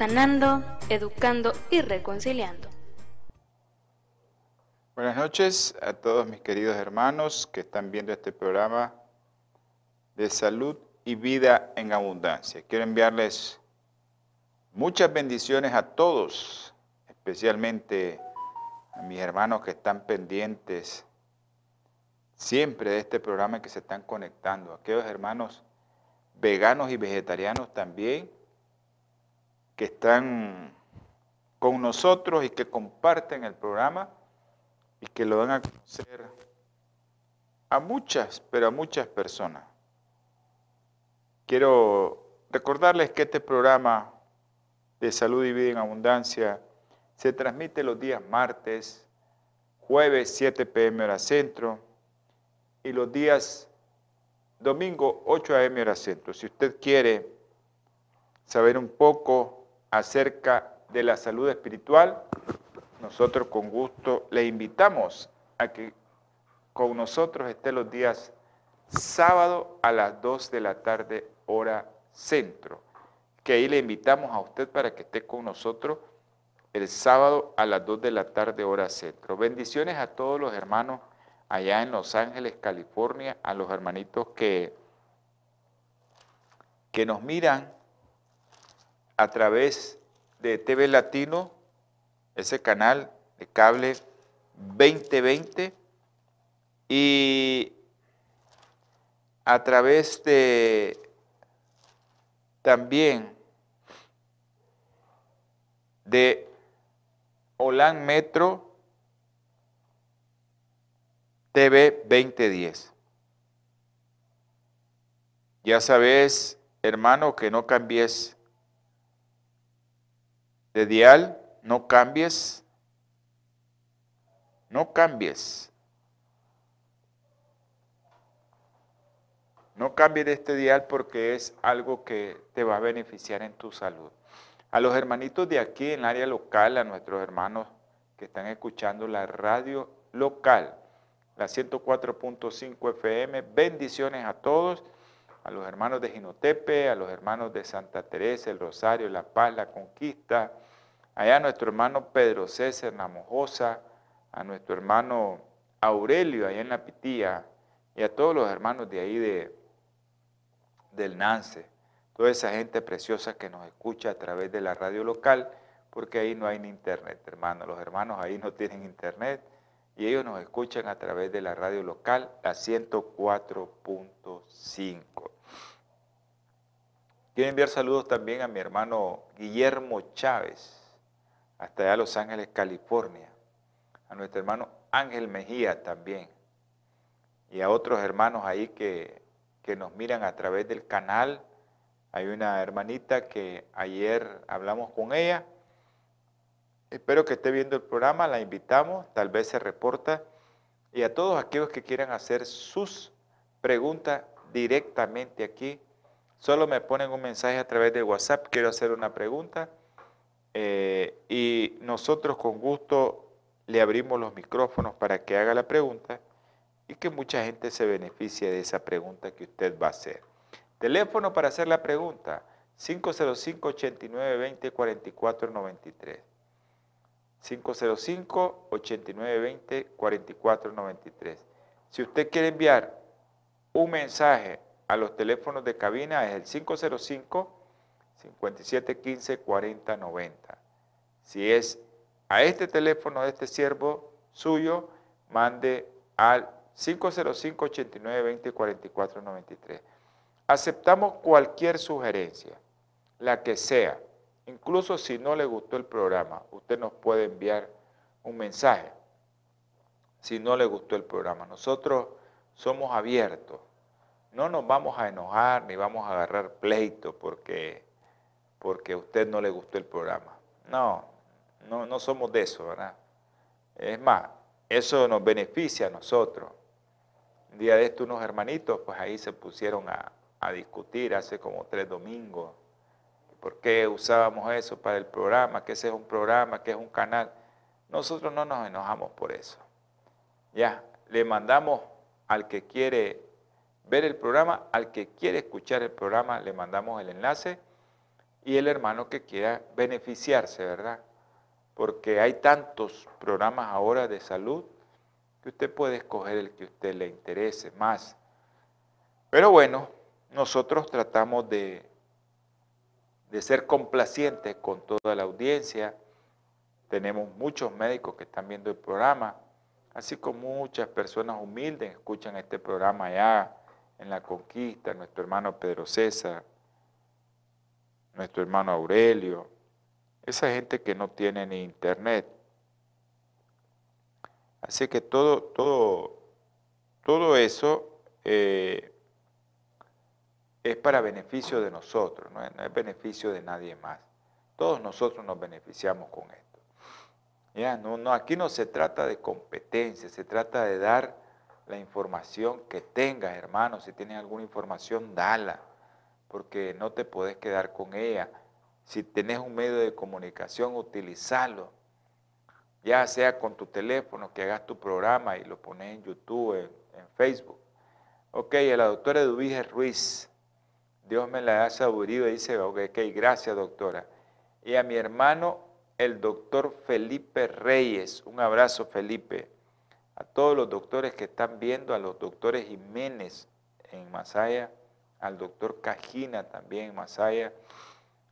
sanando, educando y reconciliando. Buenas noches a todos mis queridos hermanos que están viendo este programa de salud y vida en abundancia. Quiero enviarles muchas bendiciones a todos, especialmente a mis hermanos que están pendientes siempre de este programa que se están conectando, aquellos hermanos veganos y vegetarianos también que están con nosotros y que comparten el programa y que lo van a conocer a muchas, pero a muchas personas. Quiero recordarles que este programa de salud y vida en abundancia se transmite los días martes, jueves 7 pm hora centro y los días domingo 8 am hora centro. Si usted quiere saber un poco acerca de la salud espiritual, nosotros con gusto le invitamos a que con nosotros esté los días sábado a las 2 de la tarde hora centro, que ahí le invitamos a usted para que esté con nosotros el sábado a las 2 de la tarde hora centro. Bendiciones a todos los hermanos allá en Los Ángeles, California, a los hermanitos que, que nos miran a través de TV Latino, ese canal de cable 2020, y a través de también de Holan Metro TV 2010. Ya sabes, hermano, que no cambies de dial, no cambies, no cambies. No cambies de este dial porque es algo que te va a beneficiar en tu salud. A los hermanitos de aquí en el área local, a nuestros hermanos que están escuchando la radio local, la 104.5 FM, bendiciones a todos, a los hermanos de Ginotepe, a los hermanos de Santa Teresa, el Rosario, La Paz, La Conquista, allá a nuestro hermano Pedro César Namojosa, a nuestro hermano Aurelio allá en La Pitía y a todos los hermanos de ahí de, del Nance, toda esa gente preciosa que nos escucha a través de la radio local, porque ahí no hay ni internet, hermanos. Los hermanos ahí no tienen internet y ellos nos escuchan a través de la radio local, la 104.5. Quiero enviar saludos también a mi hermano Guillermo Chávez, hasta allá Los Ángeles, California. A nuestro hermano Ángel Mejía también. Y a otros hermanos ahí que, que nos miran a través del canal. Hay una hermanita que ayer hablamos con ella. Espero que esté viendo el programa, la invitamos, tal vez se reporta. Y a todos aquellos que quieran hacer sus preguntas directamente aquí, solo me ponen un mensaje a través de WhatsApp, quiero hacer una pregunta eh, y nosotros con gusto le abrimos los micrófonos para que haga la pregunta y que mucha gente se beneficie de esa pregunta que usted va a hacer. Teléfono para hacer la pregunta, 505-8920-4493. 505-8920-4493. Si usted quiere enviar un mensaje a los teléfonos de cabina es el 505 5715 4090. Si es a este teléfono de este siervo suyo, mande al 505 89 20 44 93. Aceptamos cualquier sugerencia, la que sea. Incluso si no le gustó el programa, usted nos puede enviar un mensaje. Si no le gustó el programa, nosotros somos abiertos. No nos vamos a enojar ni vamos a agarrar pleito porque porque a usted no le gustó el programa. No, no, no somos de eso, ¿verdad? Es más, eso nos beneficia a nosotros. Un día de esto unos hermanitos, pues ahí se pusieron a, a discutir hace como tres domingos. ¿Por qué usábamos eso para el programa? ¿Qué ese es un programa? ¿Qué es un canal? Nosotros no nos enojamos por eso. Ya, le mandamos al que quiere ver el programa, al que quiere escuchar el programa, le mandamos el enlace y el hermano que quiera beneficiarse, ¿verdad? Porque hay tantos programas ahora de salud que usted puede escoger el que a usted le interese más. Pero bueno, nosotros tratamos de, de ser complacientes con toda la audiencia. Tenemos muchos médicos que están viendo el programa, así como muchas personas humildes escuchan este programa allá en La Conquista, nuestro hermano Pedro César, nuestro hermano Aurelio, esa gente que no tiene ni internet. Así que todo, todo, todo eso eh, es para beneficio de nosotros, no es, beneficio de nadie más. Todos nosotros nos beneficiamos con esto. Ya, no, no, aquí no se trata de competencia, se trata de dar la información que tengas, hermano. Si tienes alguna información, dala, porque no te puedes quedar con ella. Si tenés un medio de comunicación, utilizalo. Ya sea con tu teléfono, que hagas tu programa y lo pones en YouTube, en, Facebook. Ok, a la doctora Eduvige Ruiz, Dios me la ha sabido y dice, ok, gracias doctora. Y a mi hermano, el doctor Felipe Reyes, un abrazo Felipe. A todos los doctores que están viendo, a los doctores Jiménez en Masaya, al doctor Cajina también Masaya,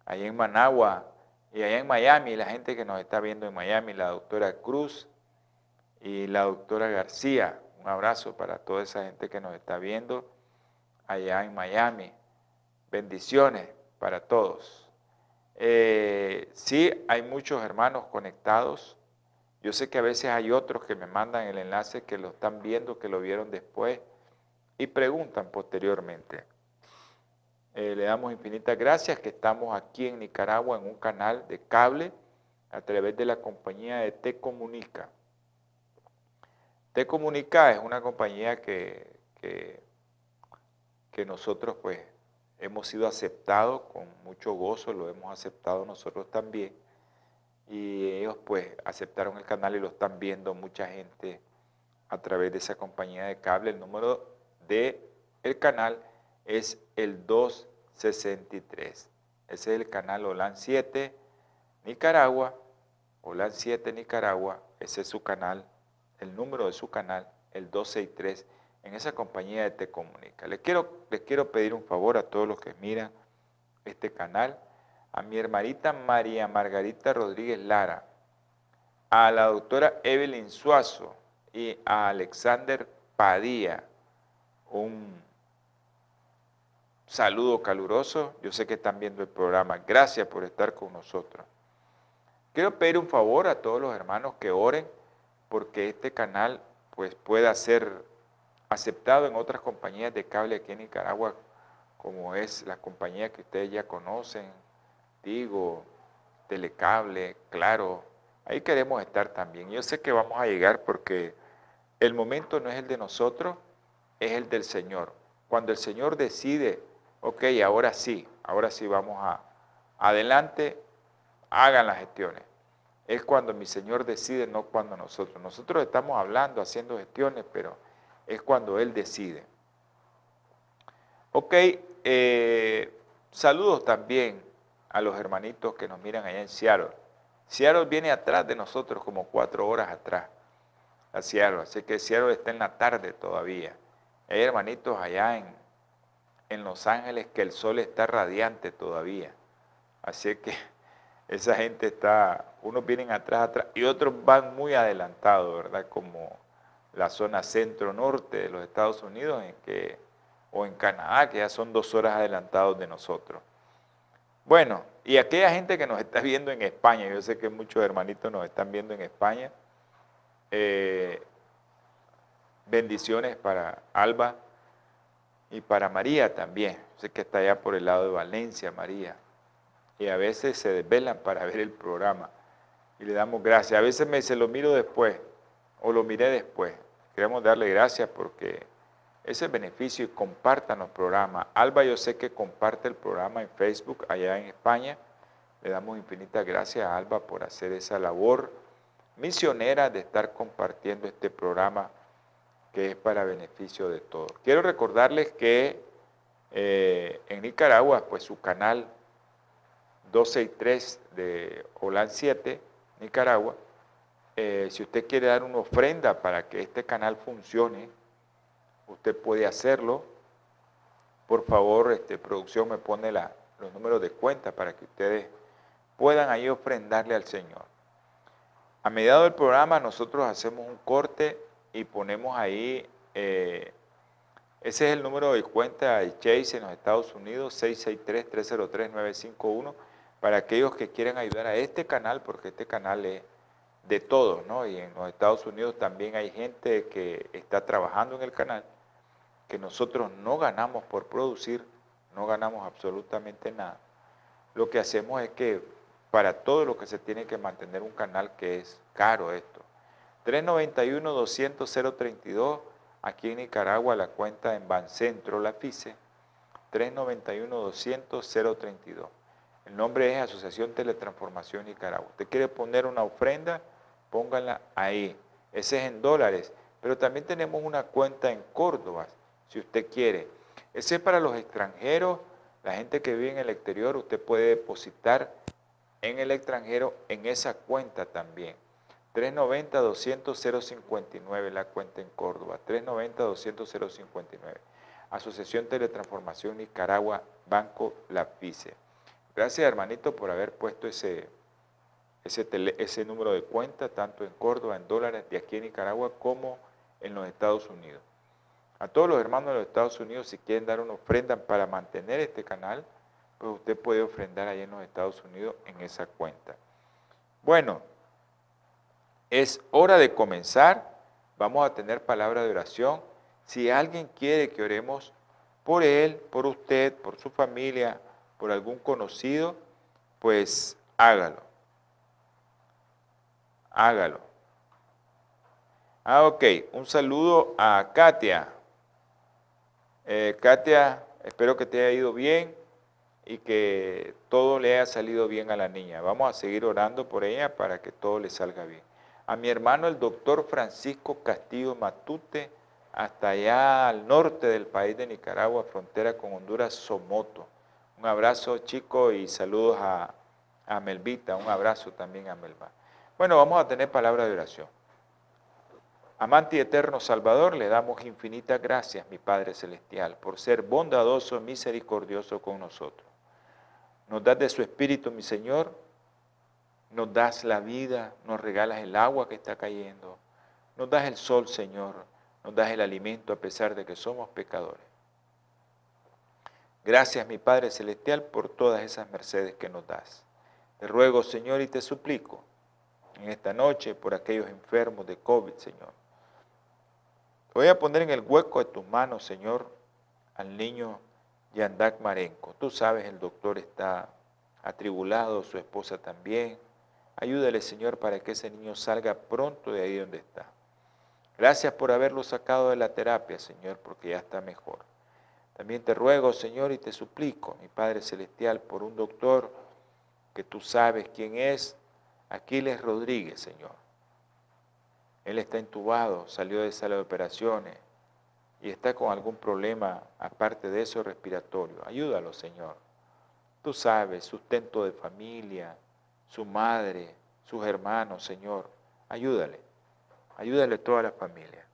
allá en Managua y allá en Miami, la gente que nos está viendo en Miami, la doctora Cruz y la doctora García. Un abrazo para toda esa gente que nos está viendo allá en Miami. Bendiciones para todos. Eh, sí, hay muchos hermanos conectados. Yo sé que a veces hay otros que me mandan el enlace que lo están viendo, que lo vieron después y preguntan posteriormente. Eh, le damos infinitas gracias que estamos aquí en Nicaragua en un canal de cable a través de la compañía de Te Comunica. Te Comunica es una compañía que, que, que nosotros pues hemos sido aceptados con mucho gozo, lo hemos aceptado nosotros también. Y ellos pues aceptaron el canal y lo están viendo mucha gente a través de esa compañía de cable. El número de el canal es el 263. Ese es el canal OLAN 7 Nicaragua. OLAN 7 Nicaragua. Ese es su canal, el número de su canal, el 263 en esa compañía de Te Comunica. Les quiero, les quiero pedir un favor a todos los que miran este canal, a mi hermanita María Margarita Rodríguez Lara, a la doctora Evelyn Suazo y a Alexander Padilla, un saludo caluroso. Yo sé que están viendo el programa. Gracias por estar con nosotros. Quiero pedir un favor a todos los hermanos que oren porque este canal pues pueda ser aceptado en otras compañías de cable aquí en Nicaragua, como es la compañía que ustedes ya conocen, Digo, Telecable, Claro, ahí queremos estar también. Yo sé que vamos a llegar porque el momento no es el de nosotros, es el del Señor. Cuando el Señor decide, ok, ahora sí, ahora sí vamos a, adelante, hagan las gestiones. Es cuando mi Señor decide, no cuando nosotros. Nosotros estamos hablando, haciendo gestiones, pero es cuando Él decide. Ok, eh, saludos también a los hermanitos que nos miran allá en Seattle. Seattle viene atrás de nosotros como cuatro horas atrás, a Seattle, así que Seattle está en la tarde todavía. Hay hermanitos allá en, en Los Ángeles que el sol está radiante todavía, así que esa gente está, unos vienen atrás, atrás y otros van muy adelantados, ¿verdad? Como la zona centro-norte de los Estados Unidos o en Canadá, que ya son dos horas adelantados de nosotros. Bueno, y aquella gente que nos está viendo en España, yo sé que muchos hermanitos nos están viendo en España, eh, bendiciones para Alba y para María también. sé que está allá por el lado de Valencia, María. y a veces se desvelan para ver el programa y le damos gracias. A veces me dice, lo miro después o lo miré después. Queremos darle gracias porque ese beneficio y compartan los programas. Alba yo sé que comparte el programa en Facebook allá en España. Le damos infinitas gracias a Alba por hacer esa labor misionera de estar compartiendo este programa que es para beneficio de todos. Quiero recordarles que eh, en Nicaragua, pues su canal 263 de OLAN 7, Nicaragua, eh, si usted quiere dar una ofrenda para que este canal funcione, usted puede hacerlo. Por favor, este, producción me pone la, los números de cuenta para que ustedes puedan ahí ofrendarle al Señor. A mediado del programa nosotros hacemos un corte y ponemos ahí, eh, ese es el número de cuenta de Chase en los Estados Unidos, 663-303-951, para aquellos que quieran ayudar a este canal, porque este canal es de todos, ¿no? Y en los Estados Unidos también hay gente que está trabajando en el canal, que nosotros no ganamos por producir, no ganamos absolutamente nada. Lo que hacemos es que para todo lo que se tiene que mantener un canal que es caro esto. 391-200-032, aquí en Nicaragua la cuenta en Bancentro, la FICE, 391-200-032. El nombre es Asociación Teletransformación Nicaragua. Usted quiere poner una ofrenda, póngala ahí. Ese es en dólares, pero también tenemos una cuenta en Córdoba, si usted quiere. Ese es para los extranjeros, la gente que vive en el exterior, usted puede depositar en el extranjero en esa cuenta también. 390-200-059 la cuenta en Córdoba, 390-200-059. Asociación Teletransformación Nicaragua, Banco La FICE. Gracias hermanito por haber puesto ese, ese, ese número de cuenta, tanto en Córdoba, en dólares, de aquí en Nicaragua, como en los Estados Unidos. A todos los hermanos de los Estados Unidos, si quieren dar una ofrenda para mantener este canal, pues usted puede ofrendar ahí en los Estados Unidos en esa cuenta. Bueno, es hora de comenzar. Vamos a tener palabra de oración. Si alguien quiere que oremos por él, por usted, por su familia, por algún conocido, pues hágalo. Hágalo. Ah, ok. Un saludo a Katia. Eh, Katia, espero que te haya ido bien y que todo le haya salido bien a la niña. Vamos a seguir orando por ella para que todo le salga bien. A mi hermano el doctor Francisco Castillo Matute, hasta allá al norte del país de Nicaragua, frontera con Honduras, Somoto. Un abrazo chico y saludos a, a Melvita, un abrazo también a Melba. Bueno, vamos a tener palabra de oración. Amante y eterno Salvador, le damos infinitas gracias, mi Padre Celestial, por ser bondadoso misericordioso con nosotros. Nos das de su Espíritu, mi Señor. Nos das la vida, nos regalas el agua que está cayendo. Nos das el sol, Señor. Nos das el alimento a pesar de que somos pecadores. Gracias, mi Padre Celestial, por todas esas mercedes que nos das. Te ruego, Señor, y te suplico en esta noche por aquellos enfermos de COVID, Señor. Te voy a poner en el hueco de tus manos, Señor, al niño Yandak Marenco. Tú sabes, el doctor está atribulado, su esposa también. Ayúdale, Señor, para que ese niño salga pronto de ahí donde está. Gracias por haberlo sacado de la terapia, Señor, porque ya está mejor. También te ruego, Señor, y te suplico, mi Padre Celestial, por un doctor que tú sabes quién es, Aquiles Rodríguez, Señor. Él está intubado, salió de sala de operaciones, y está con algún problema, aparte de eso, respiratorio, ayúdalo, Señor. Tú sabes, sustento de familia, su madre, sus hermanos, Señor, ayúdale. Ayúdale a toda la familia.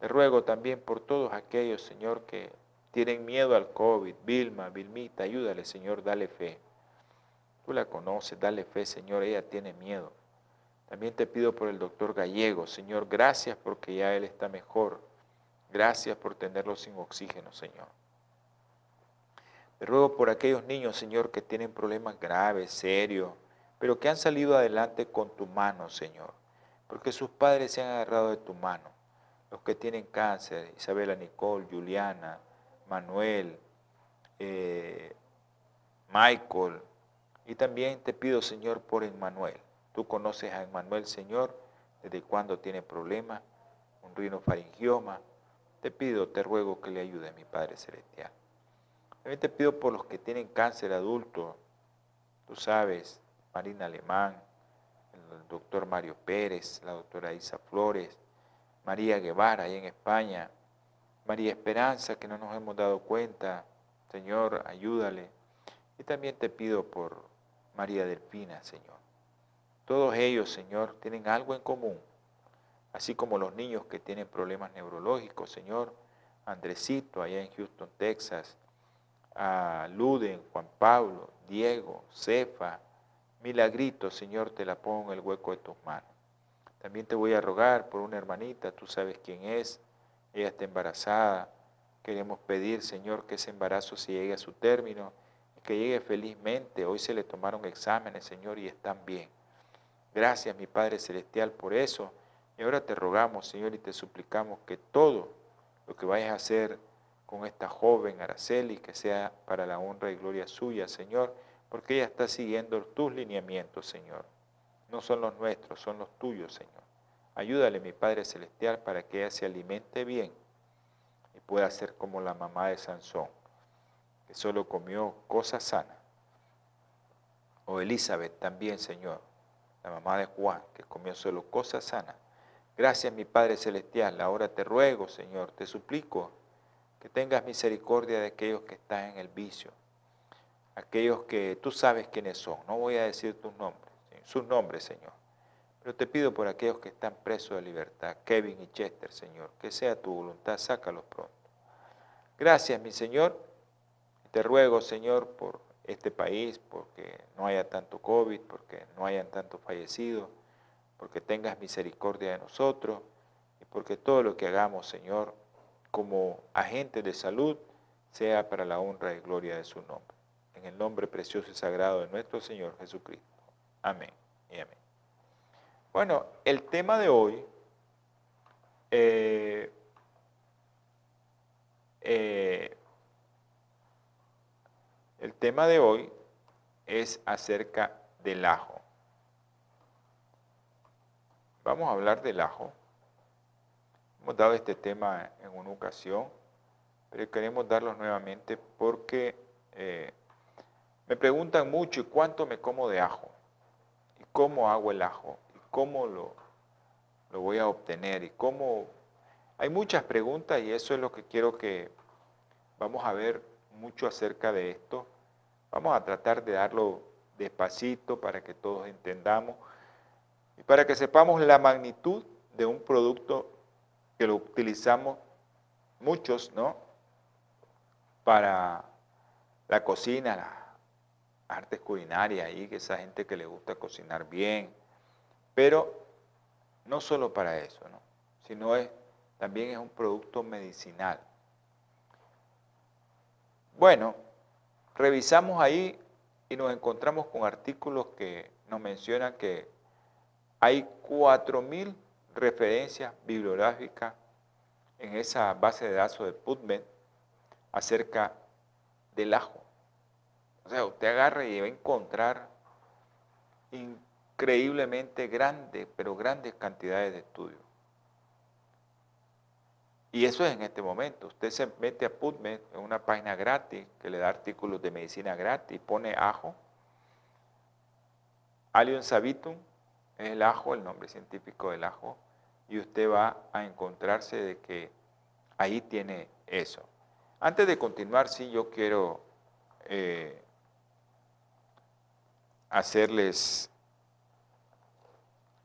Te ruego también por todos aquellos, Señor, que tienen miedo al COVID, Vilma, Vilmita, ayúdale, Señor, dale fe. Tú la conoces, dale fe, Señor, ella tiene miedo. También te pido por el doctor Gallego, Señor, gracias porque ya él está mejor. Gracias por tenerlo sin oxígeno, Señor. Te ruego por aquellos niños, Señor, que tienen problemas graves, serios, pero que han salido adelante con tu mano, Señor, porque sus padres se han agarrado de tu mano. Los que tienen cáncer, Isabela Nicole, Juliana, Manuel, eh, Michael, Y también te pido, Señor, por Emmanuel. Tú conoces a Emmanuel, Señor, desde cuando tiene problemas, un rinofaringioma. Te pido, te ruego que le ayude, mi Padre Celestial. También te pido por los que tienen cáncer adulto. Tú sabes, Marina Alemán, el doctor Mario Pérez, la doctora Isa Flores, María Guevara, ahí en España, María Esperanza, que no nos hemos dado cuenta. Señor, ayúdale. Y también te pido por María Delfina, Señor. Todos ellos, Señor, tienen algo en común, así como los niños que tienen problemas neurológicos, Señor. Andresito, allá en Houston, Texas, a Luden, Juan Pablo, Diego, Cefa, Milagrito, Señor, te la pongo en el hueco de tus manos. También te voy a rogar por una hermanita, tú sabes quién es, ella está embarazada. Queremos pedir, Señor, que ese embarazo se llegue a su término y que llegue felizmente. Hoy se le tomaron exámenes, Señor, y están bien. Gracias, mi Padre Celestial, por eso. Y ahora te rogamos, Señor, y te suplicamos que todo lo que vayas a hacer con esta joven Araceli, que sea para la honra y gloria suya, Señor, porque ella está siguiendo tus lineamientos, Señor. No son los nuestros, son los tuyos, Señor. Ayúdale, mi Padre Celestial, para que ella se alimente bien y pueda ser como la mamá de Sansón, que solo comió cosas sanas. O Elizabeth también, Señor, la mamá de Juan, que comió solo cosas sanas. Gracias, mi Padre Celestial. Ahora te ruego, Señor, te suplico que tengas misericordia de aquellos que están en el vicio, aquellos que tú sabes quiénes son. No voy a decir tus nombres, sus nombres, Señor pero te pido por aquellos que están presos de libertad, Kevin y Chester, Señor, que sea tu voluntad, sácalos pronto. Gracias, mi Señor. Te ruego, Señor, por este país, porque no haya tanto COVID, porque no hayan tantos fallecidos, porque tengas misericordia de nosotros y porque todo lo que hagamos, Señor, como agentes de salud, sea para la honra y gloria de su nombre. En el nombre precioso y sagrado de nuestro Señor Jesucristo. Amén y amén. Bueno, el tema de hoy eh, eh, el tema de hoy es acerca del ajo. Vamos a hablar del ajo. Hemos dado este tema en una ocasión, pero queremos darlo nuevamente porque eh, me preguntan mucho, ¿y cuánto me como de ajo? ¿Y cómo hago el ajo? cómo lo, lo voy a obtener y cómo... Hay muchas preguntas y eso es lo que quiero que vamos a ver mucho acerca de esto. Vamos a tratar de darlo despacito para que todos entendamos y para que sepamos la magnitud de un producto que lo utilizamos muchos, ¿no? Para la cocina, las artes culinarias ahí, que esa gente que le gusta cocinar bien, pero no solo para eso, sino también es un producto medicinal. Bueno, revisamos ahí y nos encontramos con artículos que nos mencionan que hay 4.000 referencias bibliográficas en esa base de datos de PubMed acerca del ajo. O sea, usted agarra y va a encontrar increíblemente grandes, pero grandes cantidades de estudios. Y eso es en este momento. Usted se mete a PubMed, en una página gratis que le da artículos de medicina gratis, pone ajo. Allium sabitum es el ajo, el nombre científico del ajo, y usted va a encontrarse de que ahí tiene eso. Antes de continuar, sí, yo quiero eh, hacerles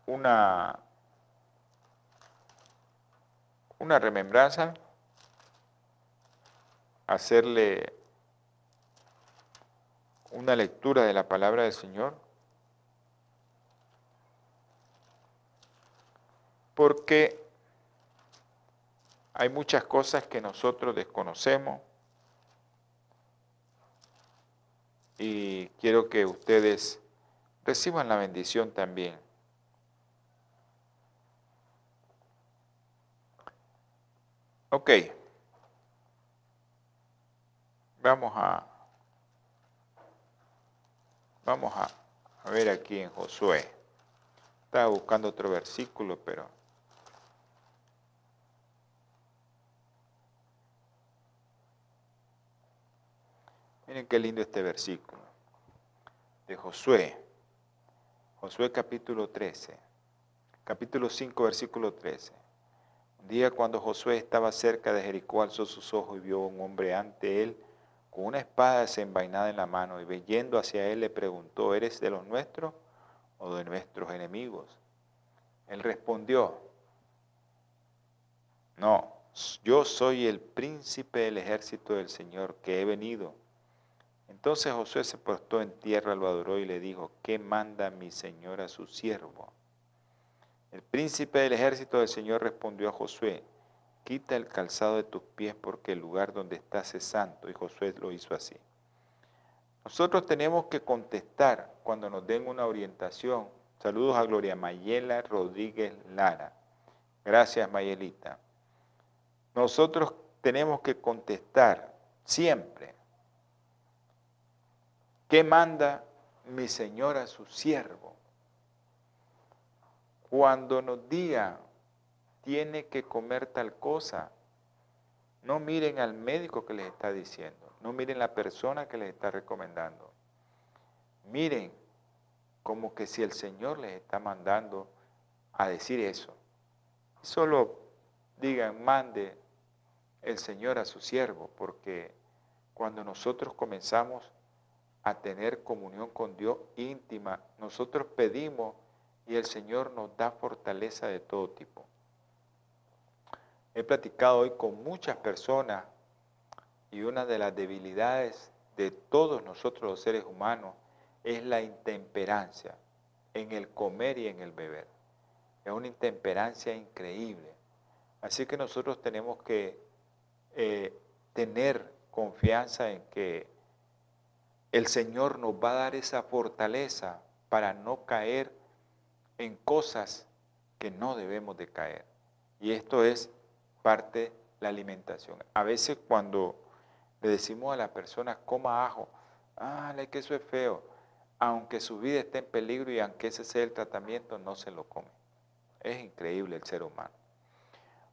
una, una remembranza, hacerle una lectura de la palabra del Señor, porque hay muchas cosas que nosotros desconocemos y quiero que ustedes reciban la bendición también. Ok. Vamos a Vamos a, a ver aquí en Josué. Estaba buscando otro versículo, pero... Miren qué lindo este versículo de Josué. Josué capítulo 13. Capítulo 5, versículo 13. Un día cuando Josué estaba cerca de Jericó, alzó sus ojos y vio a un hombre ante él con una espada desenvainada en la mano y yendo hacia él le preguntó, ¿eres de los nuestros o de nuestros enemigos? Él respondió, no, yo soy el príncipe del ejército del Señor que he venido. Entonces Josué se postó en tierra, lo adoró y le dijo, ¿qué manda mi Señor a su siervo? El príncipe del ejército del Señor respondió a Josué, quita el calzado de tus pies porque el lugar donde estás es santo. Y Josué lo hizo así. Nosotros tenemos que contestar cuando nos den una orientación Saludos a Gloria Mayela Rodríguez Lara. Gracias, Mayelita. Nosotros tenemos que contestar siempre. ¿Qué manda mi Señor a su siervo? Cuando nos diga, tiene que comer tal cosa, no miren al médico que les está diciendo, no miren la persona que les está recomendando. Miren como que si el Señor les está mandando a decir eso. Solo digan, mande el Señor a su siervo, porque cuando nosotros comenzamos a tener comunión con Dios íntima, nosotros pedimos y el Señor nos da fortaleza de todo tipo. He platicado hoy con muchas personas y una de las debilidades de todos nosotros los seres humanos es la intemperancia en el comer y en el beber. Es una intemperancia increíble. Así que nosotros tenemos que eh, tener confianza en que el Señor nos va a dar esa fortaleza para no caer en cosas que no debemos de caer. Y esto es parte de la alimentación. A veces cuando le decimos a la persona coma ajo, ah, el queso es feo aunque su vida esté en peligro y aunque ese sea el tratamiento, no se lo come. Es increíble el ser humano.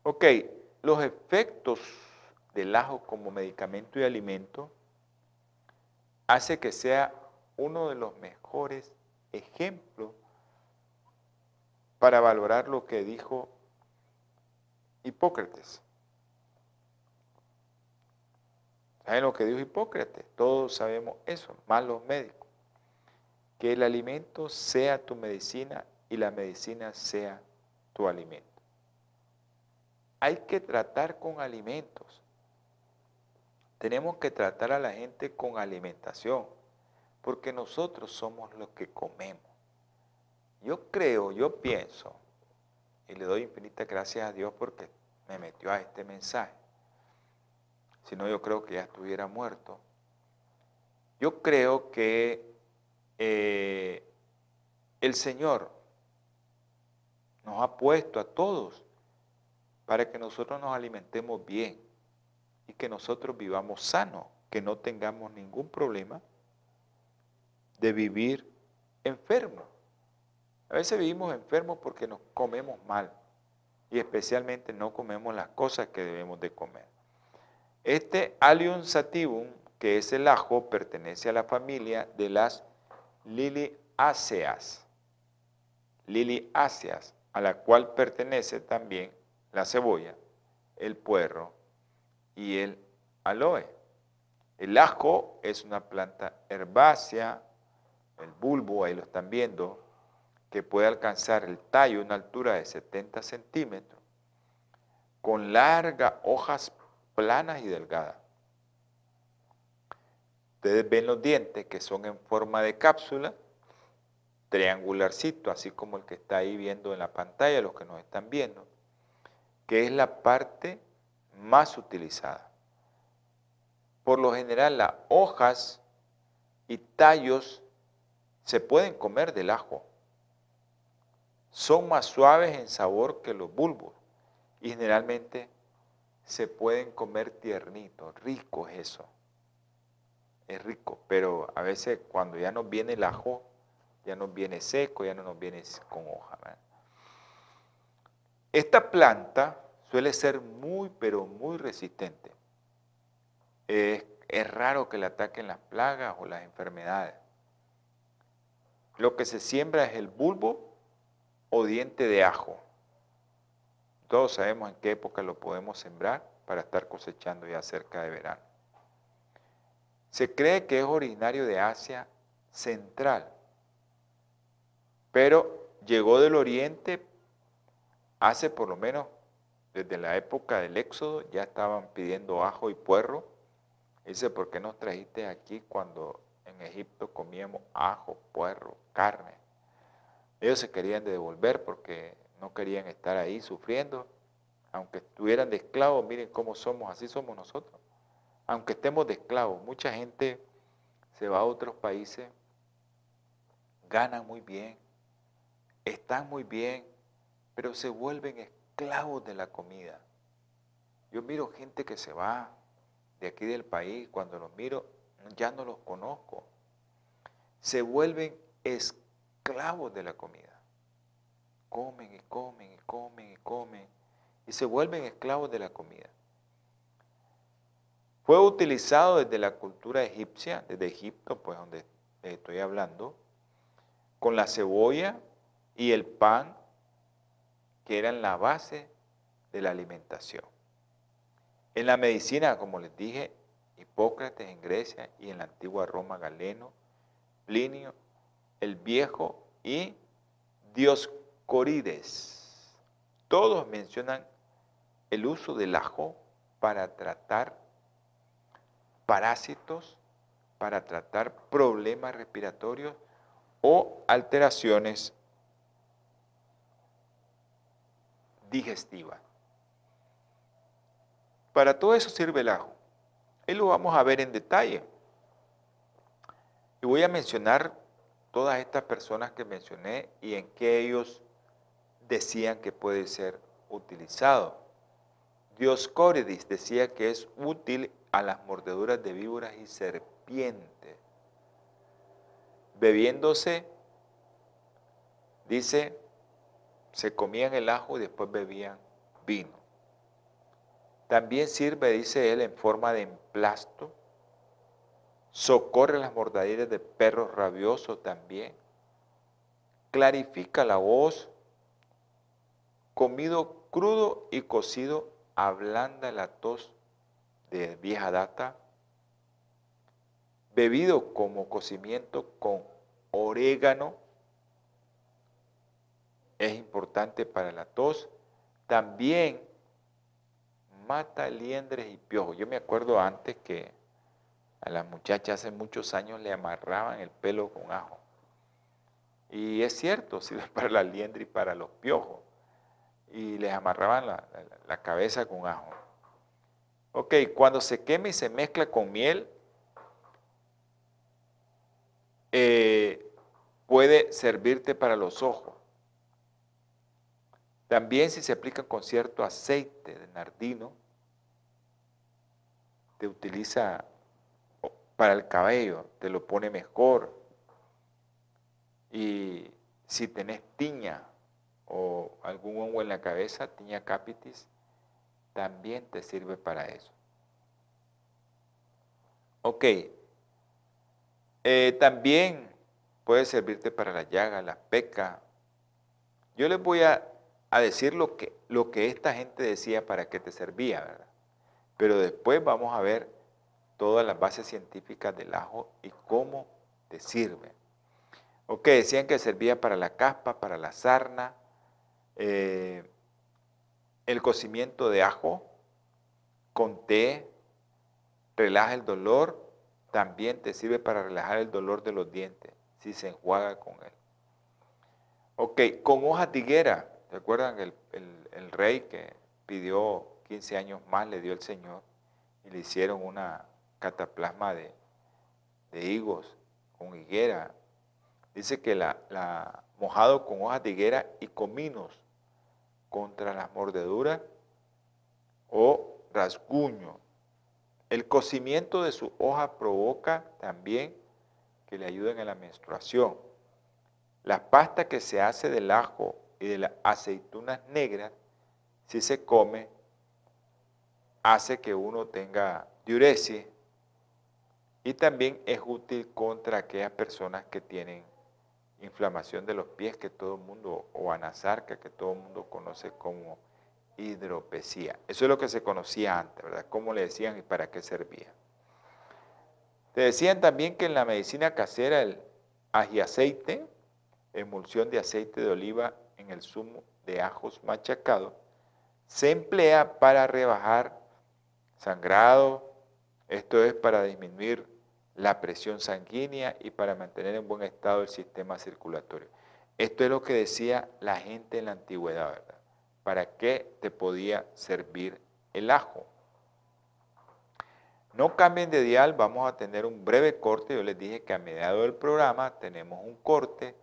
Ok, los efectos del ajo como medicamento y alimento hace que sea uno de los mejores ejemplos para valorar lo que dijo Hipócrates. ¿Saben lo que dijo Hipócrates? Todos sabemos eso, más los médicos que el alimento sea tu medicina y la medicina sea tu alimento. Hay que tratar con alimentos. Tenemos que tratar a la gente con alimentación, porque nosotros somos los que comemos. Yo creo, yo pienso, y le doy infinitas gracias a Dios porque me metió a este mensaje. Si no, yo creo que ya estuviera muerto. Yo creo que eh, el Señor nos ha puesto a todos para que nosotros nos alimentemos bien y que nosotros vivamos sanos, que no tengamos ningún problema de vivir enfermos. A veces vivimos enfermos porque nos comemos mal y especialmente no comemos las cosas que debemos de comer. Este Allium sativum, que es el ajo, pertenece a la familia de las liliáceas, liliáceas, a la cual pertenece también la cebolla, el puerro y el aloe. El ajo es una planta herbácea, el bulbo, ahí lo están viendo, que puede alcanzar el tallo una altura de 70 centímetros, con largas hojas planas y delgadas. Ustedes ven los dientes que son en forma de cápsula, triangularcito, así como el que está ahí viendo en la pantalla, los que nos están viendo, que es la parte más utilizada. Por lo general, las hojas y tallos se pueden comer del ajo. Son más suaves en sabor que los bulbos y generalmente se pueden comer tiernitos, ricos eso es rico, pero a veces cuando ya nos viene el ajo, ya nos viene seco, ya no nos viene con hoja. Esta planta suele ser muy, pero muy resistente. Es, raro que le ataquen las plagas o las enfermedades. Lo que se siembra es el bulbo o diente de ajo. Todos sabemos en qué época lo podemos sembrar para estar cosechando ya cerca de verano. Se cree que es originario de Asia Central, pero llegó del Oriente hace por lo menos desde la época del Éxodo, ya estaban pidiendo ajo y puerro. Dice, ¿por qué nos trajiste aquí cuando en Egipto comíamos ajo, puerro, carne? Ellos se querían devolver porque no querían estar ahí sufriendo. Aunque estuvieran de esclavos, miren cómo somos, así somos nosotros aunque estemos de esclavos, mucha gente se va a otros países, ganan muy bien, están muy bien, pero se vuelven esclavos de la comida. Yo miro gente que se va de aquí del país, cuando los miro ya no los conozco. Se vuelven esclavos de la comida. Comen y comen y comen y comen y se vuelven esclavos de la comida. Fue utilizado desde la cultura egipcia, desde Egipto, pues donde estoy hablando, con la cebolla y el pan, que eran la base de la alimentación. En la medicina, como les dije, Hipócrates en Grecia y en la antigua Roma Galeno, Plinio, el Viejo y Dioscorides. Todos mencionan el uso del ajo para tratar parásitos para tratar problemas respiratorios o alteraciones digestivas. Para todo eso sirve el ajo. Y lo vamos a ver en detalle. Y voy a mencionar todas estas personas que mencioné y en qué ellos decían que puede ser utilizado. Dioscórides decía que es útil a las mordeduras de víboras y serpientes. Bebiéndose, dice, se comían el ajo y después bebían vino. También sirve, dice él, en forma de emplasto. Socorre las mordaderas de perros rabiosos también. Clarifica la voz. Comido crudo y cocido ablanda la tos de vieja data, bebido como cocimiento con orégano, es importante para la tos. También mata liendres y piojos. Yo me acuerdo antes que a las muchachas hace muchos años le amarraban el pelo con ajo. Y es cierto, sirve para la liendre y para los piojos. Y les amarraban la cabeza con ajo. Ok, cuando se quema y se mezcla con miel, eh, puede servirte para los ojos. También si se aplica con cierto aceite de nardino, te utiliza para el cabello, te lo pone mejor. Y si tenés tiña o algún hongo en la cabeza, tiña capitis, también te sirve para eso. Ok. Eh, también puede servirte para la llaga, la peca. Yo les voy a, decir lo que, lo que esta gente decía para que te servía, ¿verdad? Pero después vamos a ver todas las bases científicas del ajo y cómo te sirve. Ok, decían que servía para la caspa, para la sarna, eh, el cocimiento de ajo con té relaja el dolor, también te sirve para relajar el dolor de los dientes, si se enjuaga con él. Ok, con hojas de higuera, ¿te acuerdan el, el, rey que pidió 15 años más, le dio el Señor, y le hicieron una cataplasma de, de higos con higuera? Dice que la, la mojado con hojas de higuera y cominos contra las mordeduras o rasguño. El cocimiento de su hoja provoca también que le ayuden en la menstruación. La pasta que se hace del ajo y de las aceitunas negras, si se come, hace que uno tenga diuresis y también es útil contra aquellas personas que tienen inflamación de los pies que todo el mundo, o anasarca que todo el mundo conoce como hidropesía. Eso es lo que se conocía antes, ¿verdad? ¿Cómo le decían y para qué servía? Te decían también que en la medicina casera el aceite, emulsión de aceite de oliva en el zumo de ajos machacado, se emplea para rebajar sangrado, esto es para disminuir la presión sanguínea y para mantener en buen estado el sistema circulatorio. Esto es lo que decía la gente en la antigüedad, ¿verdad? ¿Para qué te podía servir el ajo? No cambien de dial, vamos a tener un breve corte. Yo les dije que a mediados del programa tenemos un corte.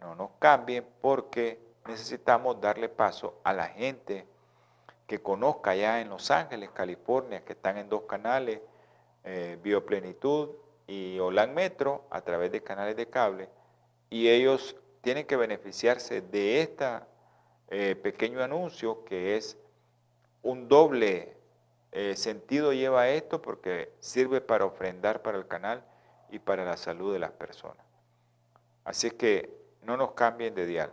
No nos cambien porque necesitamos darle paso a la gente que conozca ya en Los Ángeles, California, que están en dos canales, eh, Bioplenitud y Olan Metro, a través de canales de cable, y ellos tienen que beneficiarse de este pequeño anuncio que es un doble eh, sentido lleva esto porque sirve para ofrendar para el canal y para la salud de las personas. Así que no nos cambien de dial.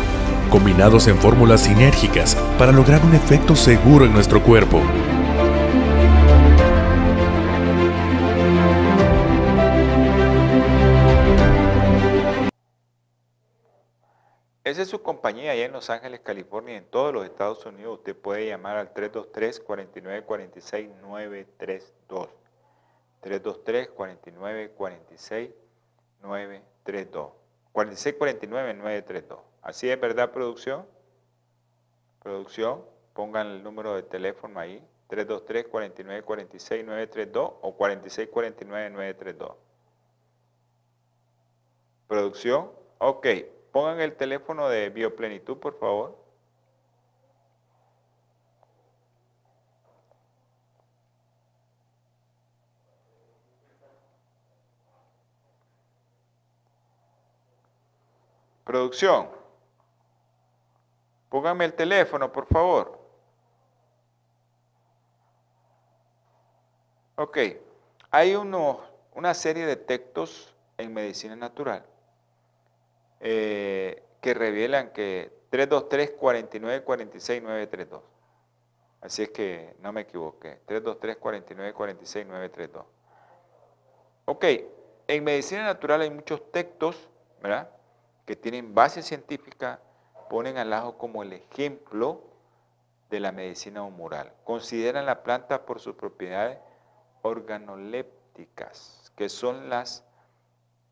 combinados en fórmulas sinérgicas para lograr un efecto seguro en nuestro cuerpo. Esa es su compañía allá en Los Ángeles, California, en todos los Estados Unidos. Usted puede llamar al 323-4946-932. 323-4946-932. 4649-932. Así es, ¿verdad, producción? Producción, pongan el número de teléfono ahí. 323-4946-932 o 4649-932. Producción, ok. Pongan el teléfono de Bioplenitud, por favor. Producción. Pónganme el teléfono, por favor. Ok. Hay una serie de textos en medicina natural eh, que revelan que 323-4946-932. Así es que no me equivoqué. 323-4946-932. Ok, en medicina natural hay muchos textos, ¿verdad? Que tienen base científica, ponen al ajo como el ejemplo de la medicina humoral. Consideran la planta por sus propiedades organolépticas, que son las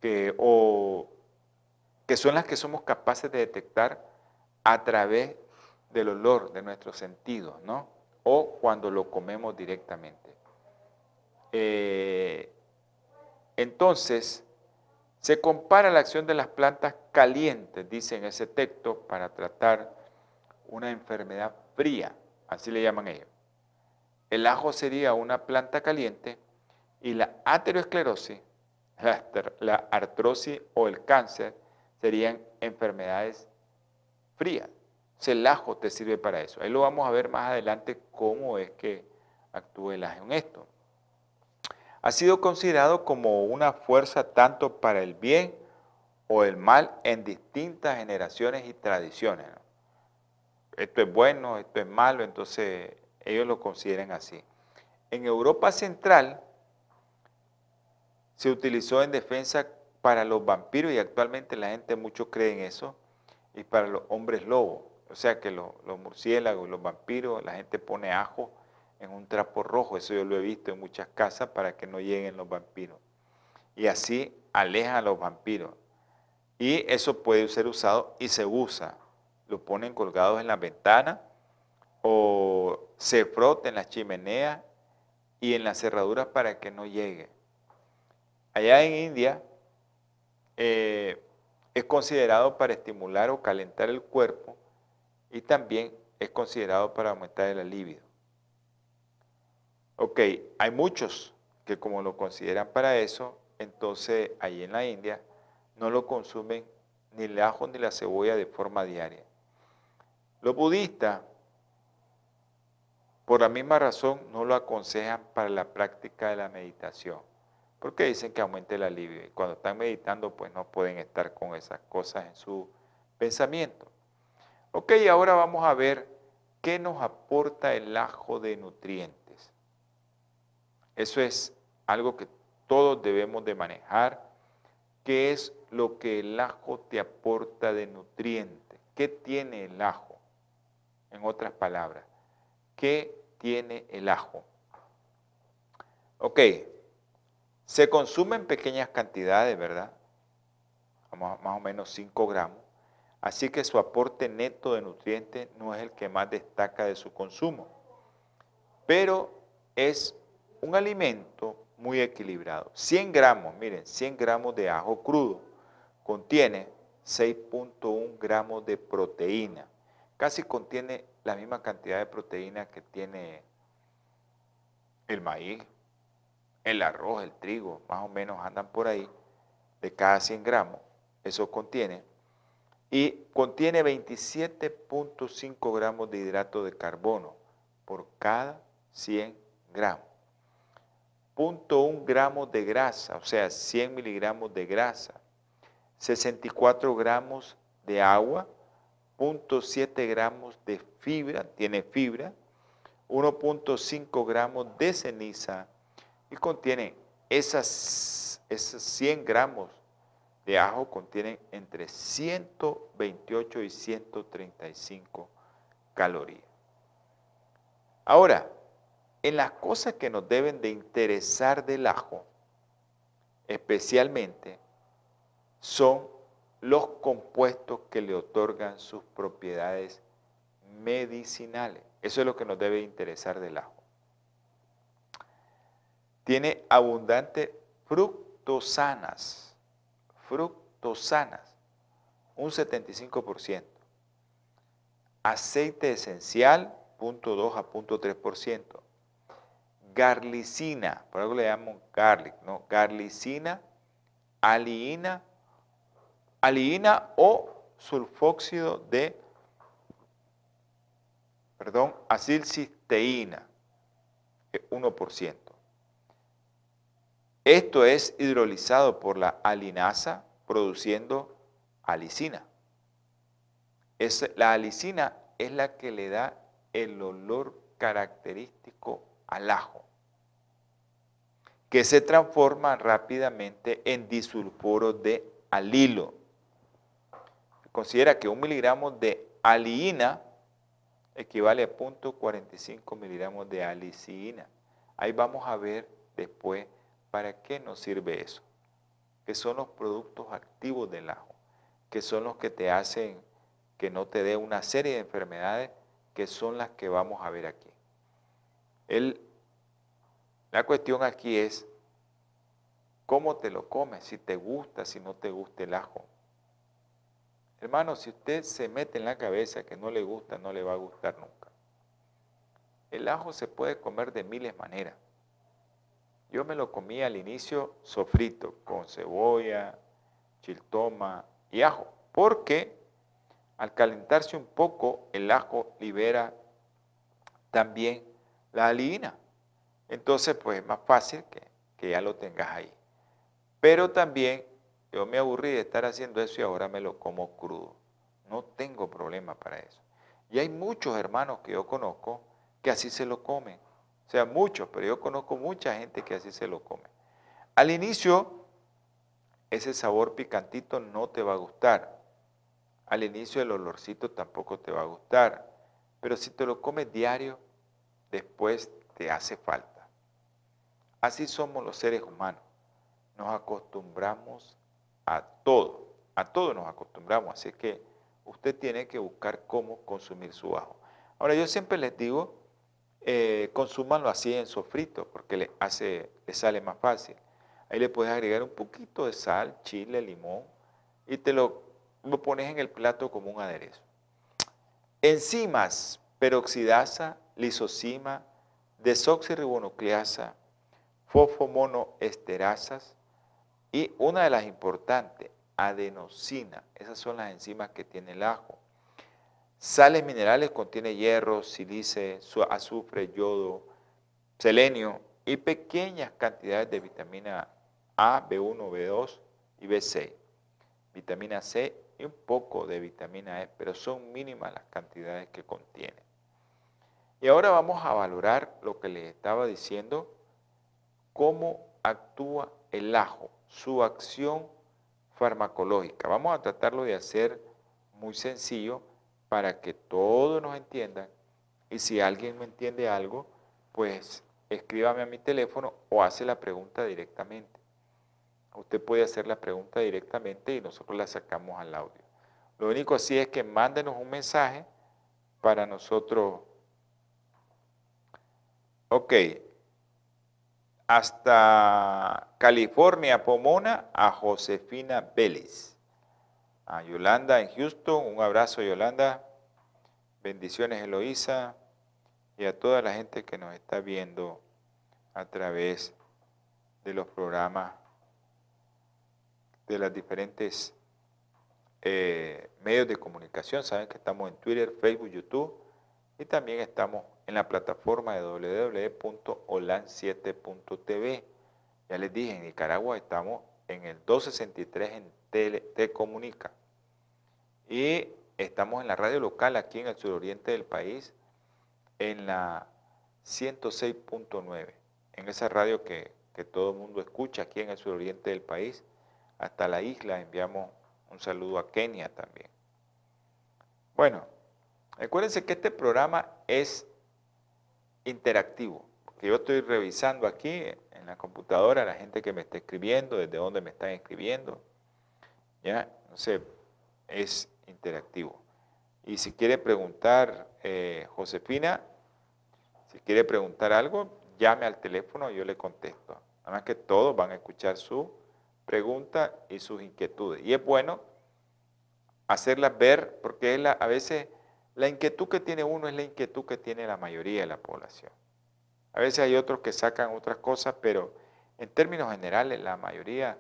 que, son las que somos capaces de detectar a través del olor de nuestros sentidos, ¿no? O cuando lo comemos directamente. Eh, entonces, se compara la acción de las plantas calientes, dice en ese texto, para tratar una enfermedad fría, así le llaman ellos. El ajo sería una planta caliente y la ateroesclerosis, la artrosis o el cáncer serían enfermedades frías. el ajo te sirve para eso. Ahí lo vamos a ver más adelante cómo es que actúa el ajo en esto. Ha sido considerado como una fuerza tanto para el bien o el mal en distintas generaciones y tradiciones. Esto es bueno, esto es malo, entonces ellos lo consideran así. En Europa Central se utilizó en defensa para los vampiros, y actualmente la gente mucho cree en eso, y para los hombres lobos. O sea que los, murciélagos, los vampiros, la gente pone ajo en un trapo rojo, eso yo lo he visto en muchas casas para que no lleguen los vampiros. y así alejan a los vampiros. Y eso puede ser usado y se usa. Lo ponen colgados en la ventana o se frota en las chimeneas y en las cerraduras para que no llegue. Allá en India eh, es considerado para estimular o calentar el cuerpo y también es considerado para aumentar el libido. Ok, hay muchos que como lo consideran para eso, entonces ahí en la India no lo consumen ni el ajo ni la cebolla de forma diaria. Los budistas, por la misma razón, no lo aconsejan para la práctica de la meditación, porque dicen que aumenta el alivio. Y cuando están meditando, pues no pueden estar con esas cosas en su pensamiento. Ok, ahora vamos a ver qué nos aporta el ajo de nutrientes. Eso es algo que todos debemos de manejar. ¿Qué es lo que el ajo te aporta de nutrientes? ¿Qué tiene el ajo? En otras palabras, ¿qué tiene el ajo? Ok, se consume en pequeñas cantidades, ¿verdad? Más o menos 5 gramos. Así que su aporte neto de nutrientes no es el que más destaca de su consumo. Pero es un alimento muy equilibrado. 100 gramos, miren, 100 gramos de ajo crudo contiene 6.1 gramos de proteína. Casi contiene la misma cantidad de proteína que tiene el maíz, el arroz, el trigo, más o menos andan por ahí, de cada 100 gramos, eso contiene. Y contiene 27.5 gramos de hidrato de carbono por cada 100 gramos. 0.1 gramos de grasa, o sea, 100 miligramos de grasa, 64 gramos de agua, 0.7 gramos de fibra, tiene fibra, 1.5 gramos de ceniza y contiene esas, esas 100 gramos de ajo contienen entre 128 y 135 calorías. Ahora, en las cosas que nos deben de interesar del ajo, especialmente, son los compuestos que le otorgan sus propiedades medicinales. Eso es lo que nos debe interesar del ajo. Tiene abundante fructosanas, fructosanas, un 75%. Aceite esencial, 0.2 a 0.3% garlicina, por algo le llaman garlic, ¿no? Garlicina, aliina, aliina o sulfóxido de, perdón, acilcisteína, 1%. Esto es hidrolizado por la alinasa produciendo alicina. Es, la alicina es la que le da el olor característico al ajo que se transforma rápidamente en disulfuro de alilo. Considera que un miligramo de aliina equivale a 0.45 miligramos de alicina. Ahí vamos a ver después para qué nos sirve eso. Que son los productos activos del ajo, que son los que te hacen que no te dé una serie de enfermedades que son las que vamos a ver aquí. El la cuestión aquí es cómo te lo comes, si te gusta, si no te gusta el ajo. Hermano, si usted se mete en la cabeza que no le gusta, no le va a gustar nunca. El ajo se puede comer de miles maneras. Yo me lo comí al inicio sofrito, con cebolla, chiltoma y ajo, porque al calentarse un poco, el ajo libera también la alina. Entonces, pues es más fácil que, ya lo tengas ahí. Pero también yo me aburrí de estar haciendo eso y ahora me lo como crudo. No tengo problema para eso. Y hay muchos hermanos que yo conozco que así se lo comen. O sea, muchos, pero yo conozco mucha gente que así se lo come. Al inicio, ese sabor picantito no te va a gustar. Al inicio el olorcito tampoco te va a gustar. Pero si te lo comes diario, después te hace falta. Así somos los seres humanos. nos acostumbramos a todo, a todo nos acostumbramos, así que usted tiene que buscar cómo consumir su ajo. Ahora yo siempre les digo, eh, consúmanlo así en sofrito, porque le, hace, le sale más fácil. Ahí le puedes agregar un poquito de sal, chile, limón, y te lo, lo pones en el plato como un aderezo. Enzimas, peroxidasa, lisocima, desoxirribonucleasa, fosfomonoesterasas y una de las importantes, adenosina. Esas son las enzimas que tiene el ajo. Sales minerales contiene hierro, silice, azufre, yodo, selenio y pequeñas cantidades de vitamina A, B1, B2 y B6. Vitamina C y un poco de vitamina E, pero son mínimas las cantidades que contiene. Y ahora vamos a valorar lo que les estaba diciendo, cómo actúa el ajo, su acción farmacológica. Vamos a tratarlo de hacer muy sencillo para que todos nos entiendan. Y si alguien no entiende algo, pues escríbame a mi teléfono o hace la pregunta directamente. Usted puede hacer la pregunta directamente y nosotros la sacamos al audio. Lo único así es que mándenos un mensaje para nosotros Ok. Hasta California, Pomona, a Josefina Vélez. A Yolanda en Houston, un abrazo Yolanda. Bendiciones Eloísa y a toda la gente que nos está viendo a través de los programas de las diferentes eh, medios de comunicación. Saben que estamos en Twitter, Facebook, YouTube y también estamos en la plataforma de www.olan7.tv. Ya les dije, en Nicaragua estamos en el 263 en Te Comunica. Y estamos en la radio local aquí en el suroriente del país, en la 106.9, en esa radio que, que todo el mundo escucha aquí en el suroriente del país. Hasta la isla enviamos un saludo a Kenia también. Bueno, recuérdense que este programa es interactivo, que yo estoy revisando aquí en la computadora la gente que me está escribiendo, desde dónde me están escribiendo, ¿ya? No sé, es interactivo. Y si quiere preguntar, eh, Josefina, si quiere preguntar algo, llame al teléfono y yo le contesto. Nada más que todos van a escuchar su pregunta y sus inquietudes. Y es bueno hacerlas ver, porque es a veces la inquietud que tiene uno es la inquietud que tiene la mayoría de la población. A veces hay otros que sacan otras cosas, pero en términos generales la mayoría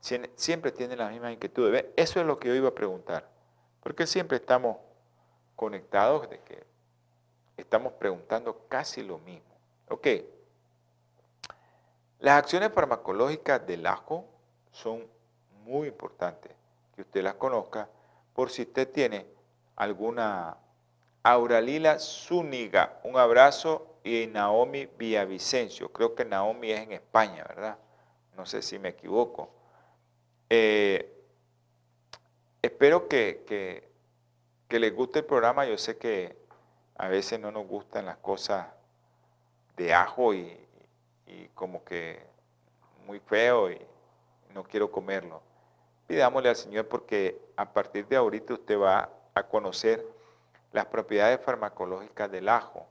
siempre tiene las mismas inquietudes. Eso es lo que yo iba a preguntar. Porque siempre estamos conectados de que estamos preguntando casi lo mismo. Ok. Las acciones farmacológicas del ajo son muy importantes que usted las conozca por si usted tiene alguna Auralila Zúñiga, un abrazo, y Naomi Villavicencio. Creo que Naomi es en España, ¿verdad? No sé si me equivoco. Eh, espero que, que, les guste el programa. Yo sé que a veces no nos gustan las cosas de ajo y, y como que muy feo y no quiero comerlo. Pidámosle al Señor porque a partir de ahorita usted va a conocer las propiedades farmacológicas del ajo.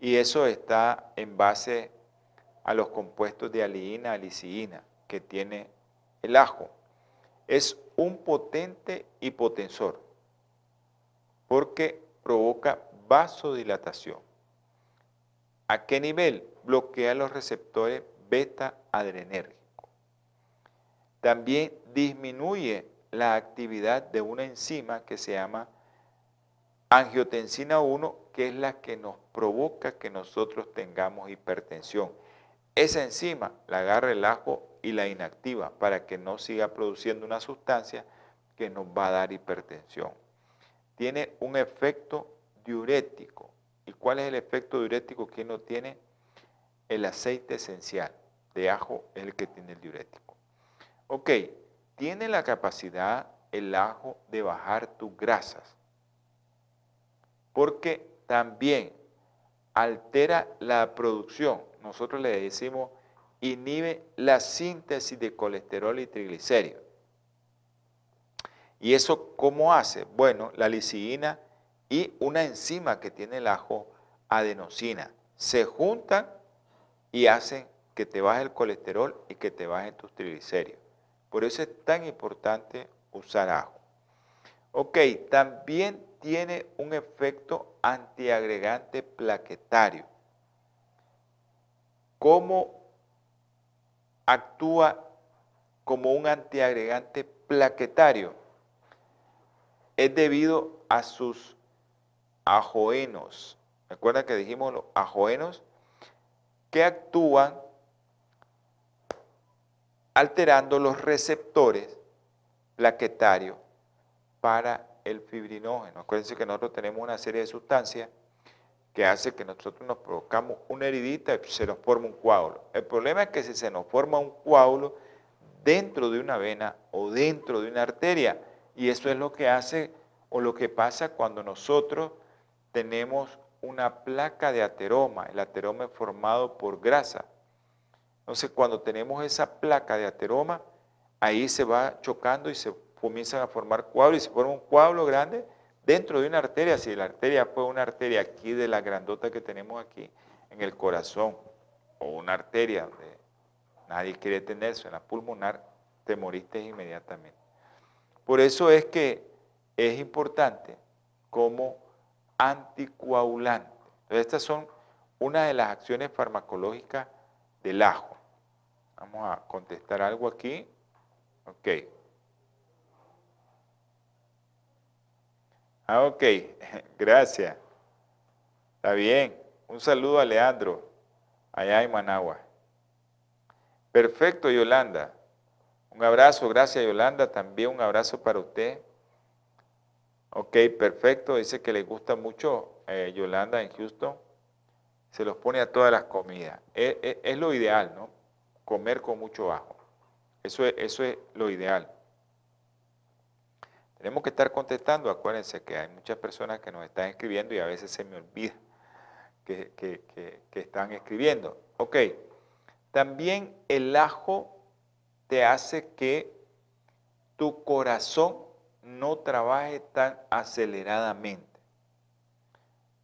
Y eso está en base a los compuestos de aliina, aliciina que tiene el ajo. Es un potente hipotensor porque provoca vasodilatación. ¿A qué nivel? Bloquea los receptores beta adrenérgicos. También disminuye la actividad de una enzima que se llama Angiotensina 1, que es la que nos provoca que nosotros tengamos hipertensión. Esa enzima la agarra el ajo y la inactiva para que no siga produciendo una sustancia que nos va a dar hipertensión. Tiene un efecto diurético. ¿Y cuál es el efecto diurético que no tiene? El aceite esencial de ajo es el que tiene el diurético. Ok, tiene la capacidad el ajo de bajar tus grasas porque también altera la producción. Nosotros le decimos inhibe la síntesis de colesterol y triglicéridos. ¿Y eso cómo hace? Bueno, la lisina y una enzima que tiene el ajo, adenosina, se juntan y hacen que te baje el colesterol y que te bajen tus triglicéridos. Por eso es tan importante usar ajo. Ok, también tiene un efecto antiagregante plaquetario. ¿Cómo actúa como un antiagregante plaquetario? Es debido a sus ajoenos. ¿Recuerdan que dijimos los ajoenos? Que actúan alterando los receptores plaquetarios para el fibrinógeno. Acuérdense que nosotros tenemos una serie de sustancias que hace que nosotros nos provocamos una heridita y se nos forma un coágulo. El problema es que si se nos forma un coágulo dentro de una vena o dentro de una arteria, y eso es lo que hace o lo que pasa cuando nosotros tenemos una placa de ateroma. El ateroma es formado por grasa. Entonces, cuando tenemos esa placa de ateroma, ahí se va chocando y se comienzan a formar coágulos y se forma un coágulo grande dentro de una arteria. Si la arteria fue una arteria aquí de la grandota que tenemos aquí en el corazón, o una arteria donde nadie quiere tenerse, en la pulmonar, te moriste inmediatamente. Por eso es que es importante como anticoagulante. estas son una de las acciones farmacológicas del ajo. Vamos a contestar algo aquí. Ok. Ah, ok. Gracias. Está bien. Un saludo a Leandro, allá en Managua. Perfecto, Yolanda. Un abrazo, gracias Yolanda. También un abrazo para usted. Ok, perfecto. Dice que le gusta mucho eh, Yolanda en Houston. Se los pone a todas las comidas. es lo ideal, ¿no? comer con mucho ajo. Eso es, eso es lo ideal. Tenemos que estar contestando, acuérdense que hay muchas personas que nos están escribiendo y a veces se me olvida que, están escribiendo. Ok, también el ajo te hace que tu corazón no trabaje tan aceleradamente.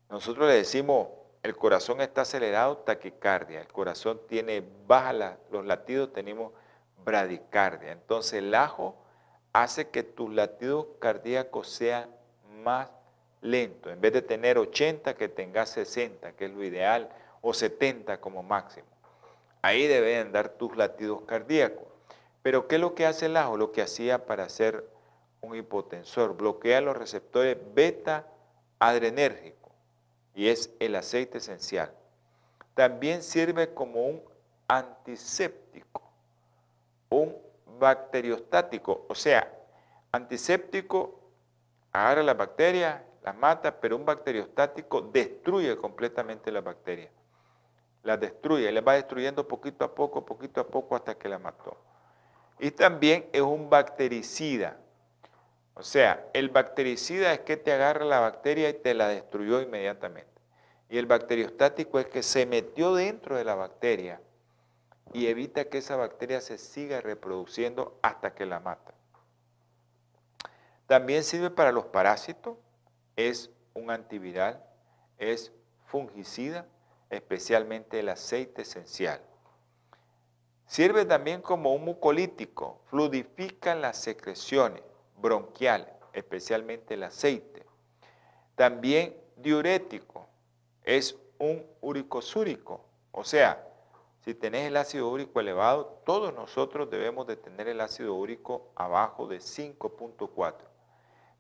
Nosotros le decimos el corazón está acelerado, taquicardia. El corazón tiene baja los latidos, tenemos bradicardia. Entonces el ajo hace que tus latidos cardíacos sean más lentos. En vez de tener 80, que tengas 60, que es lo ideal, o 70 como máximo. Ahí deben dar tus latidos cardíacos. Pero ¿qué es lo que hace el ajo? Lo que hacía para ser un hipotensor. Bloquea los receptores beta adrenérgicos y es el aceite esencial. También sirve como un antiséptico, un bacteriostático, o sea, antiséptico agarra las bacterias, las mata, pero un bacteriostático destruye completamente las bacterias. Las destruye, las va destruyendo poquito a poco, poquito a poco hasta que la mató. Y también es un bactericida. O sea, el bactericida es que te agarra la bacteria y te la destruyó inmediatamente. Y el bacteriostático es que se metió dentro de la bacteria y evita que esa bacteria se siga reproduciendo hasta que la mata. También sirve para los parásitos, es un antiviral, es fungicida, especialmente el aceite esencial. Sirve también como un mucolítico, fluidifica las secreciones, bronquial, especialmente el aceite. También diurético, es un uricosúrico. O sea, si tenés el ácido úrico elevado, todos nosotros debemos de tener el ácido úrico abajo de 5.4.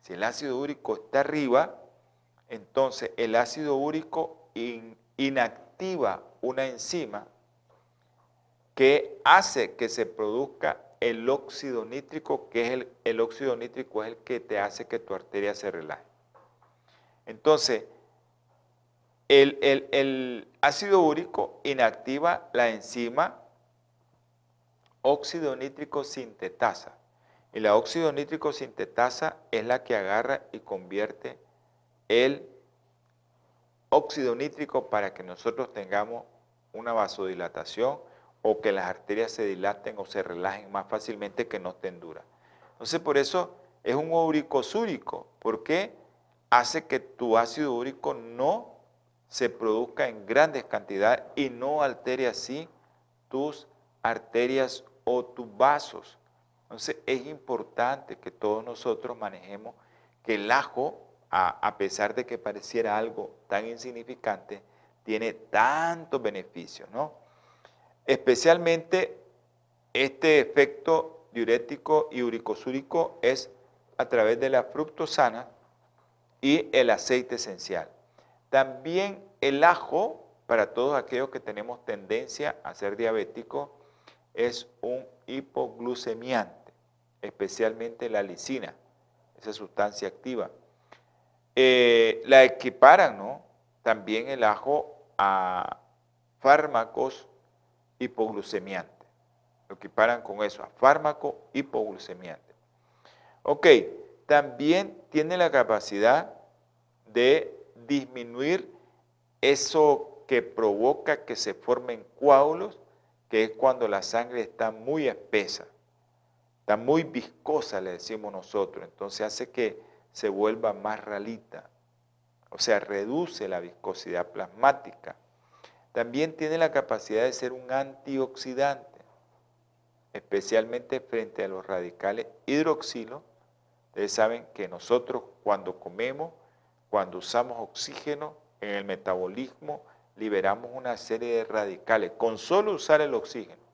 Si el ácido úrico está arriba, entonces el ácido úrico inactiva una enzima que hace que se produzca el óxido nítrico, que es el, el óxido nítrico es el que te hace que tu arteria se relaje. Entonces, el, el, ácido úrico inactiva la enzima óxido nítrico sintetasa. Y la óxido nítrico sintetasa es la que agarra y convierte el óxido nítrico para que nosotros tengamos una vasodilatación o que las arterias se dilaten o se relajen más fácilmente que no estén duras. Entonces por eso es un uricosúrico, porque hace que tu ácido úrico no se produzca en grandes cantidades y no altere así tus arterias o tus vasos. Entonces es importante que todos nosotros manejemos que el ajo, a, pesar de que pareciera algo tan insignificante, tiene tantos beneficios, ¿no? Especialmente este efecto diurético y uricosúrico es a través de la fructosana y el aceite esencial. También el ajo, para todos aquellos que tenemos tendencia a ser diabéticos, es un hipoglucemiante, especialmente la lisina, esa sustancia activa. Eh, la equiparan, ¿no? También el ajo a fármacos hipoglucemiantes. Lo equiparan con eso, a fármaco hipoglucemiante. Ok, también tiene la capacidad de disminuir eso que provoca que se formen coágulos, que es cuando la sangre está muy espesa, está muy viscosa, le decimos nosotros, entonces hace que se vuelva más ralita, o sea, reduce la viscosidad plasmática. También tiene la capacidad de ser un antioxidante, especialmente frente a los radicales hidroxilo. Ustedes saben que nosotros cuando comemos cuando usamos oxígeno en el metabolismo, liberamos una serie de radicales. Con solo usar el oxígeno,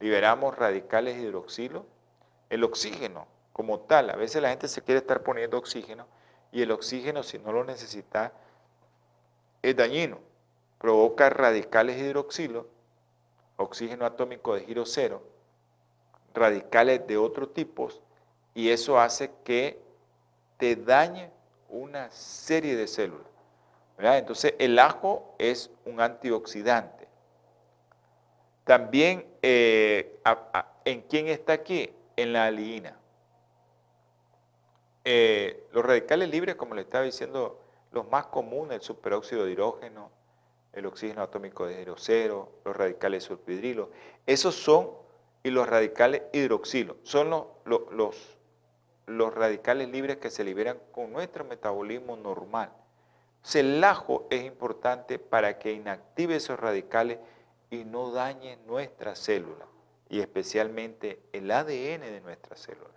liberamos radicales hidroxilo. El oxígeno como tal, a veces la gente se quiere estar poniendo oxígeno y el oxígeno si no lo necesita es dañino. Provoca radicales hidroxilo, oxígeno atómico de giro cero, radicales de otro tipo y eso hace que te dañe una serie de células. Entonces el ajo es un antioxidante. También, eh, ¿en quién está aquí? En la aliina. Eh, los radicales libres, como le estaba diciendo, los más comunes, el superóxido de hidrógeno, el oxígeno atómico de cero, los radicales sulfidrilo, esos son, y los radicales hidroxilo, son los radicales libres que se liberan con nuestro metabolismo normal. el ajo es importante para que inactive esos radicales y no dañe nuestras células y especialmente el ADN de nuestras células.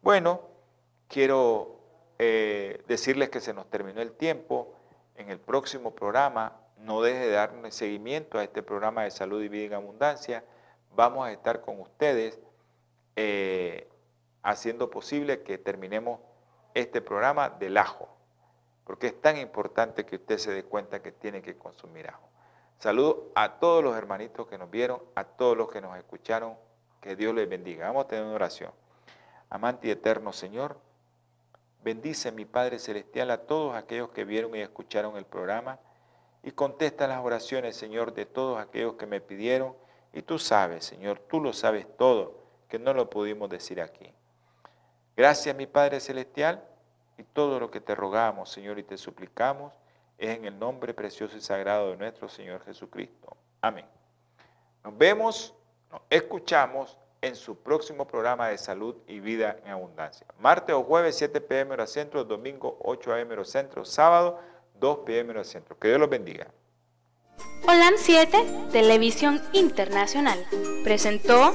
Bueno, quiero eh, decirles que se nos terminó el tiempo. En el próximo programa, no deje de darle seguimiento a este programa de salud y vida en abundancia. Vamos a estar con ustedes. Eh, haciendo posible que terminemos este programa del ajo, porque es tan importante que usted se dé cuenta que tiene que consumir ajo. Saludo a todos los hermanitos que nos vieron, a todos los que nos escucharon, que Dios les bendiga. Vamos a tener una oración. Amante y eterno Señor, bendice mi Padre Celestial a todos aquellos que vieron y escucharon el programa y contesta las oraciones, Señor, de todos aquellos que me pidieron. Y tú sabes, Señor, tú lo sabes todo, que no lo pudimos decir aquí. Gracias, mi Padre Celestial, y todo lo que te rogamos, Señor, y te suplicamos, es en el nombre precioso y sagrado de nuestro Señor Jesucristo. Amén. Nos vemos, nos escuchamos en su próximo programa de salud y vida en abundancia. Martes o jueves 7 pm hora centro, domingo 8 am hora centro, sábado 2 pm hora centro. Que Dios los bendiga. Holan 7, Televisión Internacional, presentó